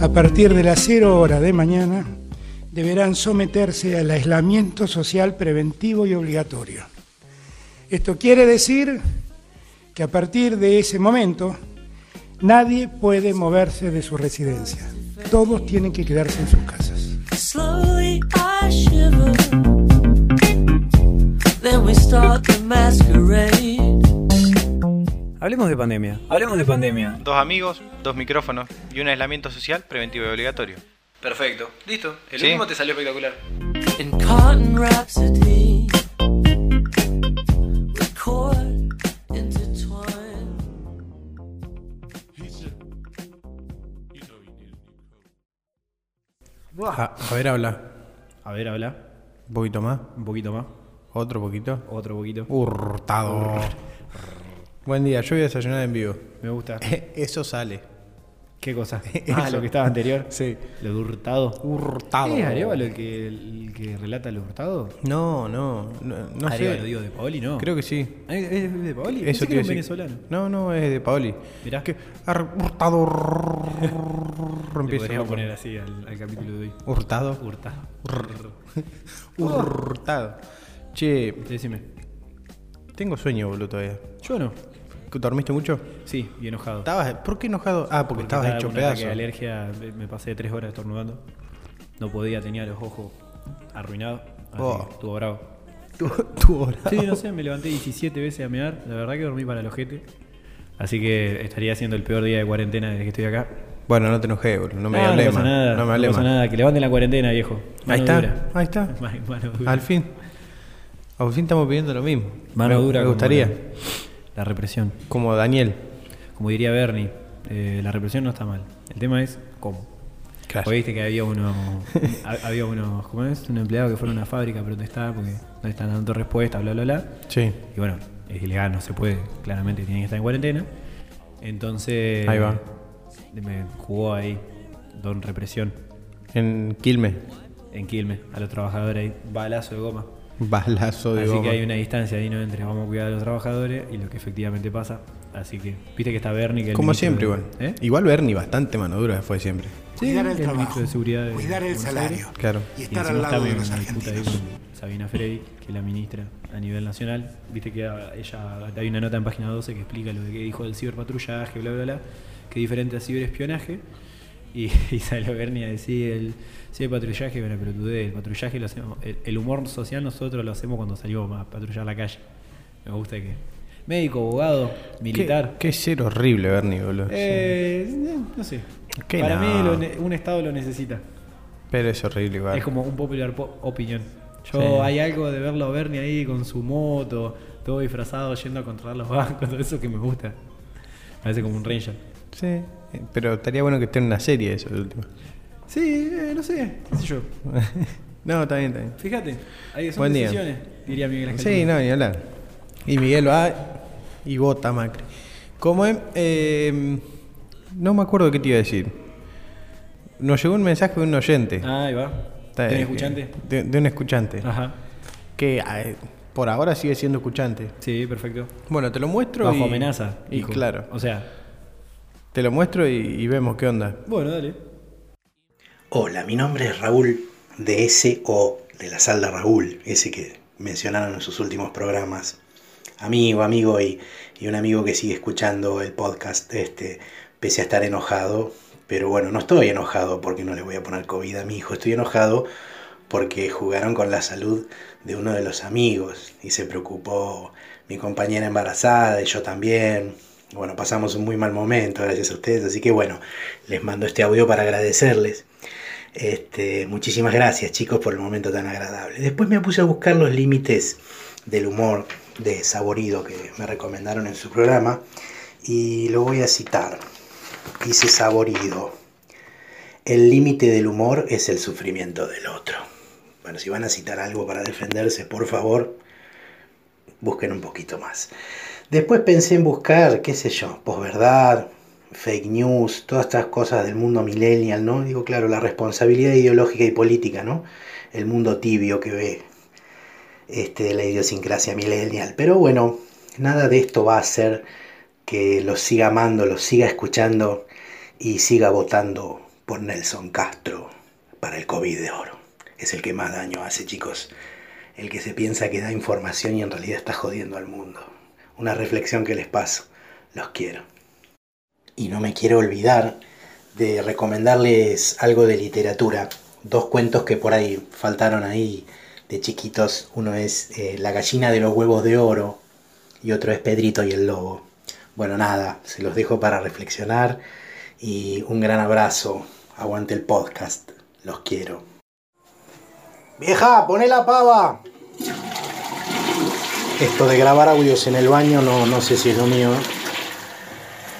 A partir de las 0 horas de mañana deberán someterse al aislamiento social preventivo y obligatorio. Esto quiere decir que a partir de ese momento nadie puede moverse de su residencia. Todos tienen que quedarse en sus casas. Hablemos de pandemia. Hablemos de pandemia. Dos amigos, dos micrófonos y un aislamiento social preventivo y obligatorio. Perfecto. Listo. El Sí. último te salió espectacular. A ver, habla. A ver, habla. Un poquito más. Un poquito más. Otro poquito. Otro poquito. Hurtado. Buen día, yo voy a desayunar en vivo. Me gusta. Eso sale. ¿Qué cosa? Ah, lo que estaba anterior. Sí. Lo de hurtado. Hurtado. ¿Es Arevalo el que, el que relata lo hurtado? No, no. No, no Arevalo, sé. digo, de Paoli, ¿no. Creo que sí. Ah, ¿Es de Paoli? Pensé Eso que era un a venezolano. No, no, es de Paoli. Mirá. Que ar- hurtado. Empieza con- poner así al, al capítulo de hoy. Hurtado. Hurtado. Hurtado. Che, Decime. tengo sueño, boludo, todavía. Yo no. ¿Dormiste mucho? Sí, y enojado. ¿Estabas, ¿Por qué enojado? Ah, porque, estabas estaba hecho pedazo. de alergia, me- pasé tres horas estornudando. No podía, tenía los ojos arruinados. Oh. estuvo bravo. Tu, tu hora. Sí, no sé, me levanté 17 veces a mear. La verdad que dormí para el ojete. Así que estaría siendo el peor día de cuarentena desde que estoy acá. Bueno, no te enojé, boludo. No me Ah, hablé no pasa más. nada. No me hablé pasa más. nada. Que levanten la cuarentena, viejo. Mano Ahí está, dura. ahí está. Ma- Mano dura. Al fin. Al fin estamos pidiendo lo mismo. Mano me, dura Me gustaría. La, la represión. Como Daniel. Como diría Bernie, eh, la represión no está mal. El tema es cómo. Claro. Porque viste que había uno, ha- había unos, ¿cómo es? Un empleado que fue a una fábrica a protestar porque no están dando respuesta, bla, bla, bla. Sí. Y bueno, es ilegal, no se puede, claramente tienen que estar en cuarentena. Entonces. Ahí va. Me jugó ahí, Don Represión, En Quilmes. en Quilmes, a los trabajadores ahí, balazo de goma. Balazo de Así goma. que hay una distancia ahí, ¿no? Entre vamos a cuidar a los trabajadores y lo que efectivamente pasa. Así que, viste que está Bernie, que Como siempre, de- igual. ¿Eh? Igual Bernie, bastante mano dura fue siempre. Sí, Cuidar el el ministro trabajo, de Seguridad de cuidar el salario Aires. Claro. y Y estar encima al lado de los en una disputa ahí argentinos. con Sabina Freddy, que es la ministra a nivel nacional. Viste que a- ella hay una nota en página 12 que explica lo que dijo del ciberpatrullaje, bla, bla, bla, que es diferente al ciberespionaje. Y, y salió Bernie a decir el ciberpatrullaje, bueno, pero tú el patrullaje lo hacemos, el, el humor social nosotros lo hacemos cuando salimos a patrullar la calle. Me gusta que. Médico, abogado, militar. Qué, qué ser horrible, Bernie, boludo. Eh, eh, no sé. ¿Qué Para no? mí lo un Estado lo necesita. Pero es horrible, igual. Es como un popular po- opinión. Yo Sí. hay algo de verlo a Bernie ahí con su moto, todo disfrazado yendo a controlar los bancos, todo eso que me gusta. Parece como un ranger. Sí. Eh, Pero estaría bueno que esté en una serie eso, de último. Sí, eh, no sé, qué sé yo. no, está bien, está bien. Fíjate, hay son Buen día. decisiones, diría Miguel Ángel. Sí, no, ni hablar. Y Miguel va y vota Macri. Como es, eh, no me acuerdo qué te iba a decir. Nos llegó un mensaje de un oyente. Ah, ahí va. Está- ¿Tenés eh, escuchante? De, de un escuchante. Ajá. Que eh, por ahora sigue siendo escuchante. Sí, perfecto. Bueno, te lo muestro. Bajo y, amenaza. Y claro. O sea, Te lo muestro y, y vemos qué onda. bueno, dale. Hola, mi nombre es Raúl de SO, de la Salda Raúl, ese que mencionaron en sus últimos programas. Amigo, amigo y, y un amigo que sigue escuchando el podcast este, pese a estar enojado. Pero bueno, no estoy enojado porque no le voy a poner COVID a mi hijo, estoy enojado porque jugaron con la salud de uno de los amigos y se preocupó mi compañera embarazada y yo también. Bueno, pasamos un muy mal momento gracias a ustedes, así que bueno, les mando este audio para agradecerles. Este, muchísimas gracias chicos por el momento tan agradable. Después me puse a buscar los límites del humor de Saborido que me recomendaron en su programa y lo voy a citar. Dice Saborido, el límite del humor es el sufrimiento del otro. Bueno, si van a citar algo para defenderse, por favor, busquen un poquito más. Después pensé en buscar, qué sé yo, posverdad, fake news, todas estas cosas del mundo millennial, ¿no? Digo, claro, la responsabilidad ideológica y política, ¿no? El mundo tibio que ve este, la idiosincrasia millennial. Pero bueno, nada de esto va a hacer que los siga amando, los siga escuchando y siga votando por Nelson Castro para el COVID de oro. Es el que más daño hace, chicos. El que se piensa que da información y en realidad está jodiendo al mundo. Una reflexión que les paso. Los quiero. Y no me quiero olvidar de recomendarles algo de literatura. Dos cuentos que por ahí faltaron ahí de chiquitos. Uno es eh, La gallina de los huevos de oro y otro es Pedrito y el lobo. Bueno, nada, se los dejo para reflexionar y un gran abrazo. Aguante el podcast. Los quiero. Vieja, poné la pava. Esto de grabar audios en el baño no, no sé si es lo mío.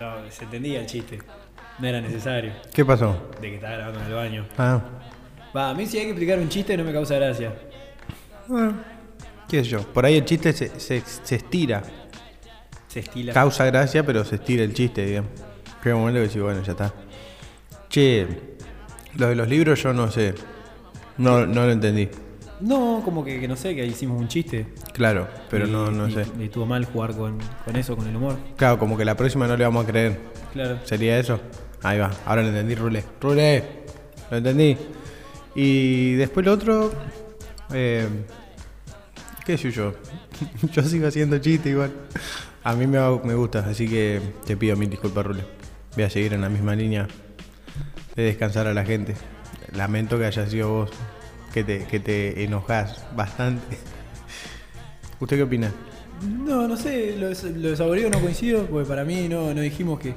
No, se entendía el chiste. No era necesario. ¿Qué pasó? De que estaba grabando en el baño. Ah, Va, a mí si hay que explicar un chiste no me causa gracia. bueno, qué sé yo. Por ahí el chiste se, se, se estira. Se estila. Causa gracia, pero se estira el chiste, digamos. Llega un momento que decís, bueno, ya está. Che, lo de los libros yo no sé. No, no lo entendí. No, como que, que no sé, que ahí hicimos un chiste. Claro, pero Y- no, no y- sé. Y estuvo mal jugar con, con eso, con el humor. Claro, como que la próxima no le vamos a creer. Claro. ¿Sería eso? Ahí va, ahora lo entendí, Rule. Rule, lo entendí. Y después lo otro, eh, qué sé yo, yo sigo haciendo chiste igual. A mí me, va- me gusta, así que te pido mil disculpas, Rule. Voy a seguir en la misma línea de descansar a la gente. Lamento que haya sido vos que te, que te enojás bastante. ¿Usted qué opina? No, no sé, lo, lo de no coincido, porque para mí no, no dijimos que,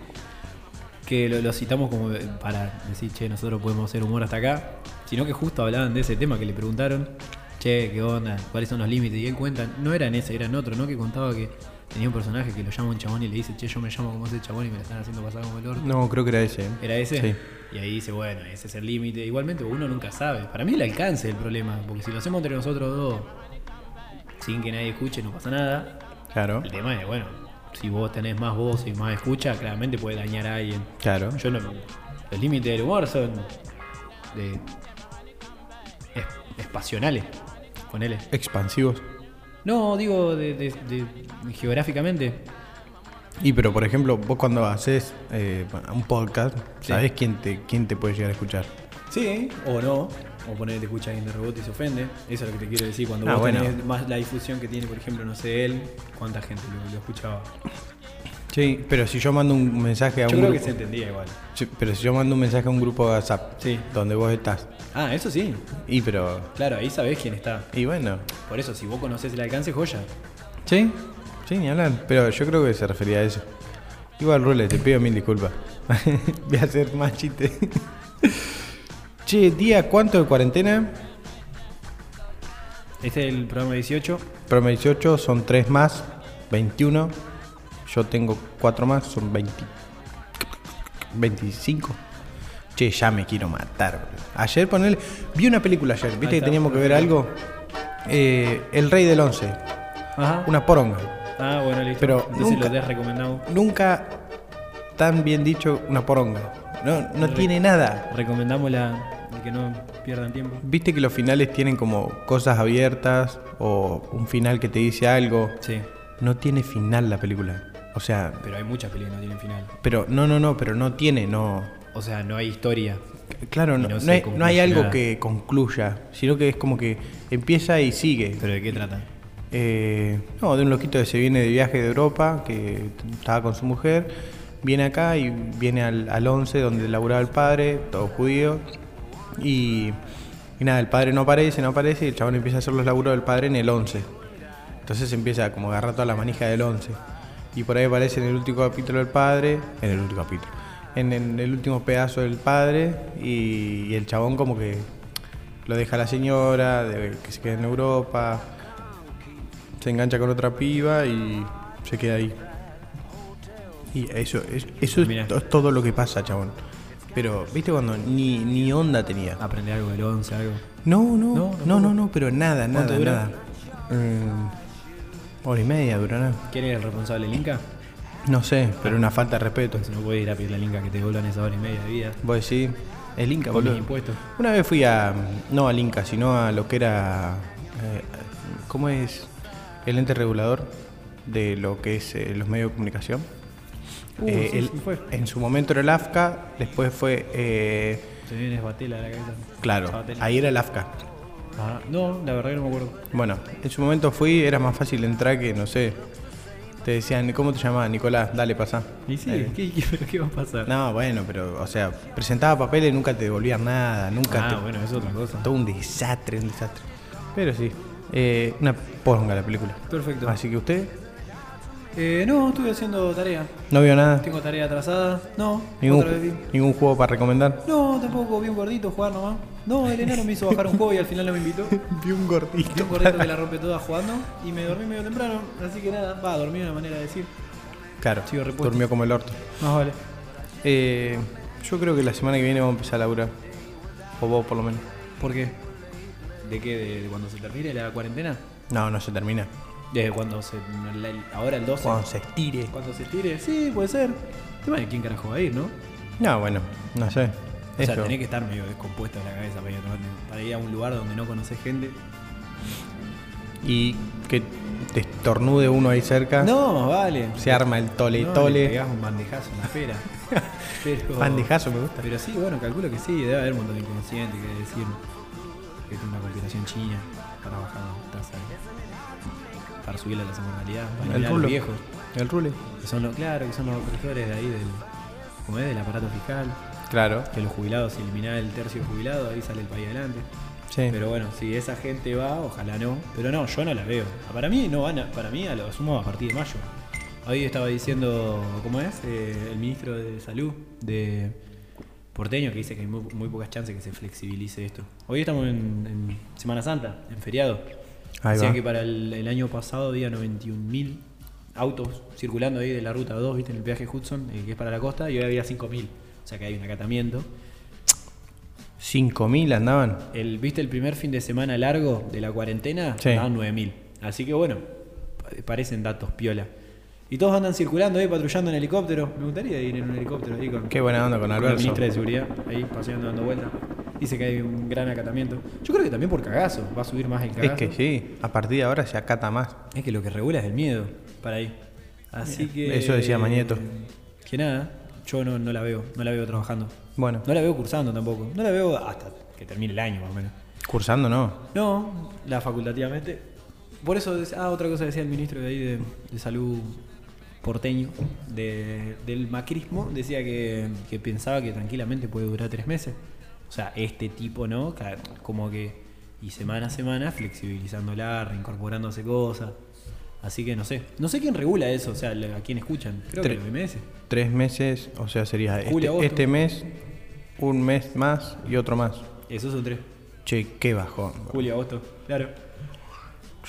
que lo, lo citamos como para decir, che, nosotros podemos hacer humor hasta acá, sino que justo hablaban de ese tema que le preguntaron, che, ¿qué onda? ¿Cuáles son los límites? Y él cuenta, no era en ese, era en otro, ¿no? Que contaba que tenía un personaje que lo llama un chabón y le dice, che, yo me llamo como ese chabón y me la están haciendo pasar como el orto. No, creo que era ese. ¿eh? ¿Era ese? Sí. Y ahí dice, bueno, ese es el límite. Igualmente uno nunca sabe. Para mí el alcance es el problema, porque si lo hacemos entre nosotros dos, sin que nadie escuche, no pasa nada. Claro, El tema es, bueno, si vos tenés más voz y más escucha, claramente puede dañar a alguien. claro. Yo no. Los límites del humor son. de. es, espacionales. Ponele. Expansivos. No, digo de, de- de- geográficamente. Y pero por ejemplo, vos cuando haces eh, un podcast, Sí. ¿sabés quién te, quién te puede llegar a escuchar? Sí, o no. O poner te escucha alguien de rebote y se ofende. Eso es lo que te quiero decir. Cuando Ah, vos bueno. tenés más la difusión que tiene, por ejemplo, no sé, él, ¿cuánta gente lo, lo escuchaba? Sí, pero si yo mando un mensaje a Yo un creo que grupo, se entendía igual. Sí, pero si yo mando un mensaje a un grupo de WhatsApp, Sí. donde vos estás, Ah, eso sí. y pero Claro, ahí sabés quién está. y bueno, Por eso, si vos conocés el alcance, joya. sí, sí, ni hablar, pero yo creo que se refería a eso. Igual Rule, te pido mil disculpas. Voy a hacer más chistes. che, día cuánto de cuarentena? Este es el programa 18. Promedio 18 son 3 más, 21. Yo tengo 4 más, son 20. 25. Che, ya me quiero matar. Ayer ponele. Vi una película ayer, ¿viste que teníamos que ver algo? Eh, El Rey del Once. Ajá. Una poronga. Ah, bueno, listo. Pero Entonces nunca- lo recomendado. Nunca tan bien dicho una poronga. No, no tiene nada. Recomendamos la de que no pierdan tiempo. Viste que los finales tienen como cosas abiertas o un final que te dice algo. Sí, No tiene final la película. O sea, pero hay muchas películas que no tienen final. pero no, no, no, pero no tiene, no. O sea, no hay historia. Claro, no, no hay, concluye no hay algo nada. que concluya, sino que es como que empieza y sigue. ¿Pero de qué trata? Eh, no, de un loquito que se viene de viaje de Europa, que estaba con su mujer, viene acá y viene al, al 11 donde laburaba el padre, todo judío, y, y nada, el padre no aparece, no aparece, y el chabón empieza a hacer los laburos del padre en el 11. Entonces empieza como a agarrar toda la manija del 11. Y por ahí aparece en el último capítulo del padre, en el último capítulo, en, en el último pedazo del padre, y, y el chabón como que lo deja a la señora, de que se quede en Europa, se engancha con otra piba y se queda ahí. Y eso, es- eso es, Mirá. to- es todo lo que pasa, chabón. Pero, ¿viste cuando ni, ni onda tenía? Aprender algo del 11, algo. No, no, No, no, no, no, pero nada, ¿Cuánto nada, nada. Mm, hora y media dura nada. ¿Quién era el responsable del Inca? No sé, pero una falta de respeto. Si no puedes ir a pedirle al Inca que te devuelvan esa hora y media de vida. Vos decís, el Inca, Con boludo. impuestos. Una vez fui a, no al Inca, sino a lo que era eh, ¿Cómo es el ente regulador de lo que es eh, los medios de comunicación? Uh, Eh, sí, el- sí, fue. En su momento era el AFCA, después fue. eh, Se viene Batela a la cabeza. claro, Sabatella. ahí era el AFCA. Ah, no, la verdad que no me acuerdo. Bueno, en su momento fui, era más fácil entrar que, no sé. Te decían, ¿cómo te llamabas? Nicolás, dale, pasá. Y sí, Eh, ¿qué, qué, pero qué va a pasar? No, bueno, pero, o sea, presentaba papeles nunca te devolvían nada, nunca ah, te. bueno, es otra cosa. Todo un desastre, un desastre. Pero sí, eh, una ponga la película. Perfecto. Así que usted Eh, no, estuve haciendo tarea. no vio nada, Tengo tarea atrasada. No, ningún, otra vez vi. ningún juego para recomendar. No, tampoco vi un gordito jugar nomás. No, el enano me hizo bajar un juego y al final no me invitó. Vi un gordito. Vi un gordito que la rompe toda jugando y me dormí medio temprano. Así que nada, va, dormí de una manera de decir. Claro, Sigo repuesto. durmió como el orto. Más vale. Eh, yo creo que la semana que viene vamos a empezar a laburar. O vos, por lo menos. ¿Por qué? ¿De qué? ¿De, de cuando se termine la cuarentena? No, no se termina. ¿De cuando se. ahora el 12? Cuando se estire. Cuando se estire, sí, puede ser. Tema de quién carajo va a ir, ¿no? No, bueno, no sé. O sea, tenés que estar medio descompuesto en la cabeza para ir, a para ir a un lugar donde no conoces gente. Y que te estornude uno ahí cerca. No, más vale. Se arma el tole No, tole. Le pegás un bandejazo en la pera. Pero, Bandejazo me gusta. Pero sí, bueno, calculo que sí, debe haber un montón de inconsciente que decir que es una conspiración china para bajar la tasa para subir la mortalidad, para El rulo. El rule. que son los, claro, que son los opresores de ahí del, como es, del aparato fiscal, Claro. que los jubilados, si eliminar el tercio jubilado, ahí sale el país adelante. Sí. Pero bueno, si esa gente va, ojalá no. Pero no, yo no la veo. Para mí no van a, para mí a lo sumo a partir de mayo. Hoy estaba diciendo, ¿cómo es? Eh, el ministro de Salud de Porteño que dice que hay muy, muy pocas chances que se flexibilice esto. Hoy estamos en, en Semana Santa, en feriado. Ahí Decían va. que para el, el año pasado había 91.000 autos circulando ahí de la ruta 2, ¿viste? En el peaje Hudson, eh, que es para la costa, y hoy había 5.000. O sea que hay un acatamiento. 5.000 andaban. El, ¿Viste el primer fin de semana largo de la cuarentena? Sí. Daban 9000. Así que bueno, pa- parecen datos piola. Y todos andan circulando ahí, patrullando en helicóptero. Me gustaría ir en un helicóptero ahí con, Qué buena onda con con la ministra de Seguridad, ahí paseando, dando vueltas. Dice que hay un gran acatamiento. Yo creo que también por cagazo, va a subir más el Es cagazo. que sí, a partir de ahora se acata más. Es que lo que regula es el miedo para ahí. Así que. Eso decía Mañeto. Que nada, yo no, no la veo, no la veo trabajando. Bueno, No la veo cursando tampoco. No la veo hasta que termine el año más o menos. cursando no. No, la facultativamente. Por eso, ah, otra cosa decía el ministro de ahí de, de salud porteño, de- del macrismo, decía que, que pensaba que tranquilamente puede durar tres meses. O sea, este tipo, ¿no? Como que, y semana a semana, flexibilizándola, reincorporándose cosas. Así que no sé. No sé quién regula eso, o sea, a quién escuchan. Creo que Tres. los OMS. Tres meses, o sea, sería este, Julio, este mes, un mes más y otro más. Esos son tres. Che, qué bajón. Julio, agosto. Claro.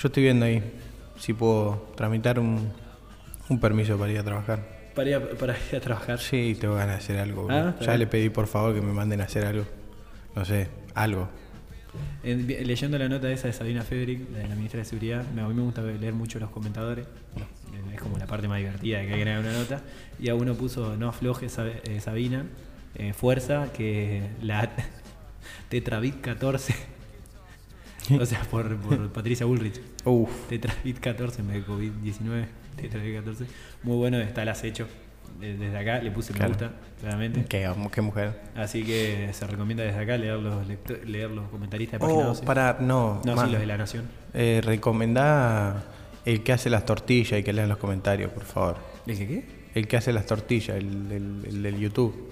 Yo estoy viendo ahí si puedo tramitar un, un permiso para ir a trabajar. Para ir a, para ir a trabajar. Sí, tengo ganas de hacer algo. Ah, ya bien. le pedí por favor que me manden a hacer algo. No sé, algo. En- leyendo la nota esa de Sabina Federic, la de la ministra de Seguridad, a mí me gusta leer mucho los comentadores. Eh, Es como la parte más divertida de que hay que leer una nota. Y a uno puso, no afloje eh, Sabina, eh, fuerza, que la Tetravit 14. o sea, por, por Patricia Bullrich. Uf, Tetravit 14 en vez de COVID-19. Tetravit 14. Muy bueno, está el acecho. Eh, Desde acá le puse me Claro. gusta, claramente. qué, qué mujer. Así que se recomienda desde acá leer los, leer los comentaristas de página Oh, 12. para, no. No, sí, los de la Nación. eh, recomendá el que hace las tortillas y que lea los comentarios, por favor. ¿El que qué? El que hace las tortillas, el, el- el del YouTube.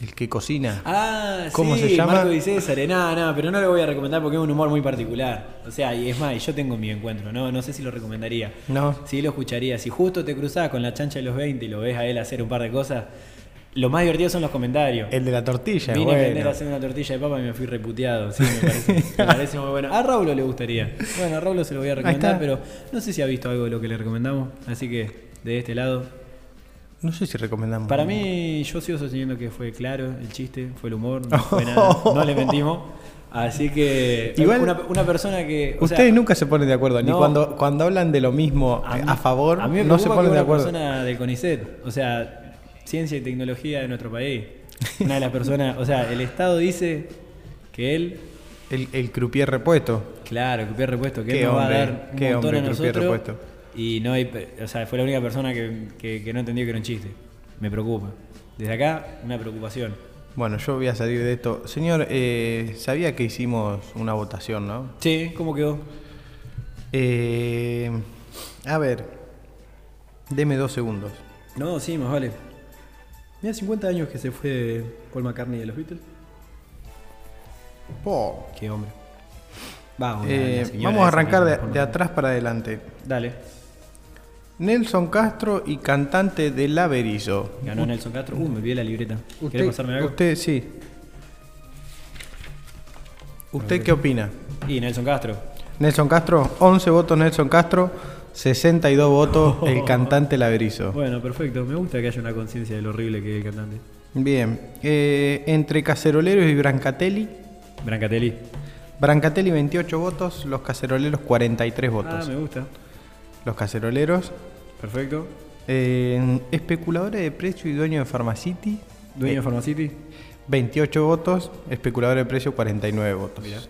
El que cocina. Ah, ¿Cómo sí, se llama? Marco Di César. Nada, nada, pero no lo voy a recomendar porque es un humor muy particular. O sea, y es más, y yo tengo mi encuentro, ¿no? No sé si lo recomendaría. No. Sí lo escucharía. Si justo te cruzás con la chancha de los 20 y lo ves a él hacer un par de cosas, lo más divertido son los comentarios. El de la tortilla, Vine a aprender bueno. a hacer una tortilla de papa y me fui reputeado. Sí, me parece, me parece muy bueno. A Raulo le gustaría. Bueno, a Raulo se lo voy a recomendar, pero no sé si ha visto algo de lo que le recomendamos. Así que, de este lado, No sé si recomendamos. para mí, yo sigo sosteniendo que fue claro el chiste, fue el humor, no fue nada, no le mentimos. Así que, Igual- una, una persona que. o sea, Ustedes nunca se ponen de acuerdo, ni cuando, cuando hablan de lo mismo a, mí- favor, a mí me no se ponen que de una acuerdo. persona del CONICET, o sea, ciencia y tecnología de nuestro país. Una de las personas, o sea, el Estado dice que él El, el croupier repuesto. Claro, Croupier repuesto, que Qué él nos va a hombre, dar un qué montón hombre, a nosotros. repuesto. Y no hay, o sea, fue la única persona que, que- que no entendió que era un chiste. Me preocupa. Desde acá, una preocupación. Bueno, yo voy a salir de esto. Señor, eh, sabía que hicimos una votación, ¿no? Sí, ¿cómo quedó? Eh, a ver, deme dos segundos. No, sí, más vale. Mira, 50 años que se fue Paul McCartney de los Beatles. Po. Qué hombre. Vamos, Eh, vamos a arrancar de, atrás para adelante. Dale. Nelson Castro y cantante de La Berizo. Ganó Nelson Castro. Uh, me olvidé la libreta. ¿Querés pasarme algo? Usted sí. ¿Usted qué opina? Y Nelson Castro. Nelson Castro, 11 votos Nelson Castro, 62 votos el cantante La Berizo. Bueno, perfecto. Me gusta que haya una conciencia de lo horrible que es el cantante. Bien, eh, entre Caceroleros y Brancatelli, Brancatelli. Brancatelli 28 votos, los Caceroleros 43 Ah, votos. me gusta. Los Caceroleros, Perfecto. eh, especuladores de precio y dueño de Pharmacity, Dueño Eh, de Pharmacity. 28 votos, especulador de precio 49 votos. Mirá.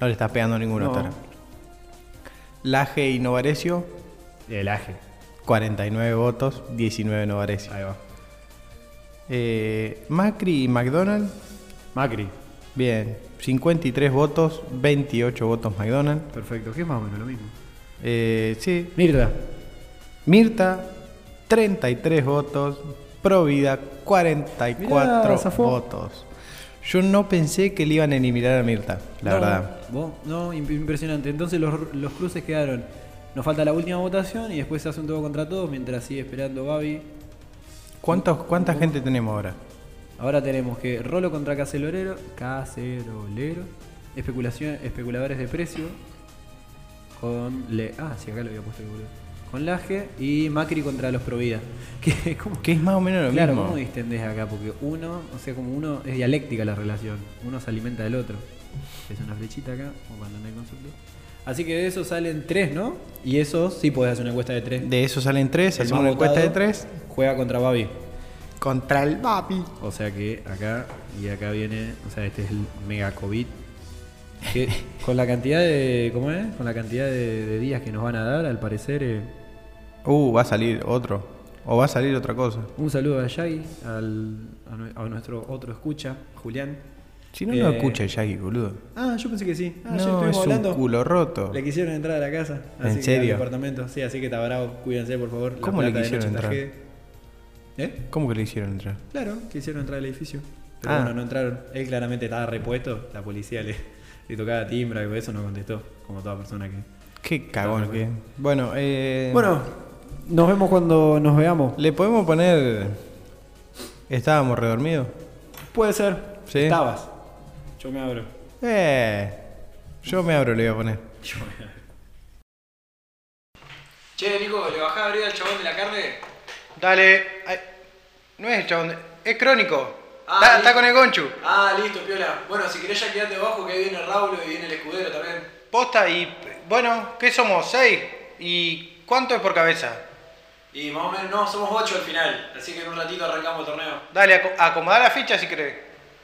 No le estás pegando ninguna No. tara. Laje y Novarecio, El Aje. 49 votos, 19 Novarecio. Ahí va. Eh, Macri y McDonald, Macri. bien, 53 votos, 28 votos McDonald. Perfecto. Que es más o menos lo mismo. Eh, sí, Mirta. Mirta, 33 votos, Provida, 44 Mirá, votos. Yo no pensé que le iban a eliminar a Mirta, la No, verdad. vos- no, imp- impresionante. Entonces los, los cruces quedaron. Nos falta la última votación y después se hace un todo contra todos mientras sigue esperando Babi. ¿Cuántos, ¿Cuánta gente tenemos ahora? Ahora tenemos que Rolo contra Cacerolero, Cacerolero, especulación, especuladores de precio, con Le. Ah, sí, acá lo había puesto que boludo. Con Laje y Macri contra los Provida. Que como Que es más o menos lo Claro, mismo. ¿cómo distendés acá? Porque uno, o sea, como uno es dialéctica la relación, uno se alimenta del otro. Es una flechita acá, como cuando no hay. Así que de eso salen tres, ¿no? Y esos sí podés hacer una encuesta de tres. De eso salen tres, El hacemos una encuesta de tres. Juega contra Babi. Contra el Papi. O sea que acá y acá viene, o sea, este es el mega COVID. Que con la cantidad de, ¿cómo es? Con la cantidad de, de días que nos van a dar, al parecer, eh, Uh, va a salir otro. O va a salir otra cosa. un saludo a Yagi, al, a, nue- a nuestro otro escucha, Julián. Si no, Eh, no escucha Yagi, boludo. Ah, yo pensé que sí. Ah, no, es hablando. un culo roto. Le quisieron entrar a la casa. ¿En así que serio? al departamento. Sí, así que está bravo. Cuídense, por favor. ¿Cómo le quisieron entrar? ¿Eh? ¿Cómo que le hicieron entrar? Claro, quisieron entrar al edificio. Pero Ah. bueno, no entraron. Él claramente estaba repuesto. La policía le, le tocaba timbre y eso no contestó. Como toda persona que. Qué cagón que. Bueno, eh. Bueno, nos vemos cuando nos veamos. ¿Le podemos poner. Estábamos redormidos? Puede ser. Sí. Estabas. Yo me abro. Eh. Yo me abro, le voy a poner. Yo me abro. Che, Nico, ¿le bajás a abrir al chabón de la carne? Dale. no es el chabón. Es crónico. Ah, Está- con el Gonchu. Ah, listo, piola. Bueno, si querés ya quedate abajo, que ahí viene Raúl y viene el escudero también. Posta y. Bueno, ¿qué somos? ¿Seis? ¿Y cuánto es por cabeza? Y más o menos, no, somos ocho al final. Así que en un ratito arrancamos el torneo. Dale, acomodar la ficha si querés.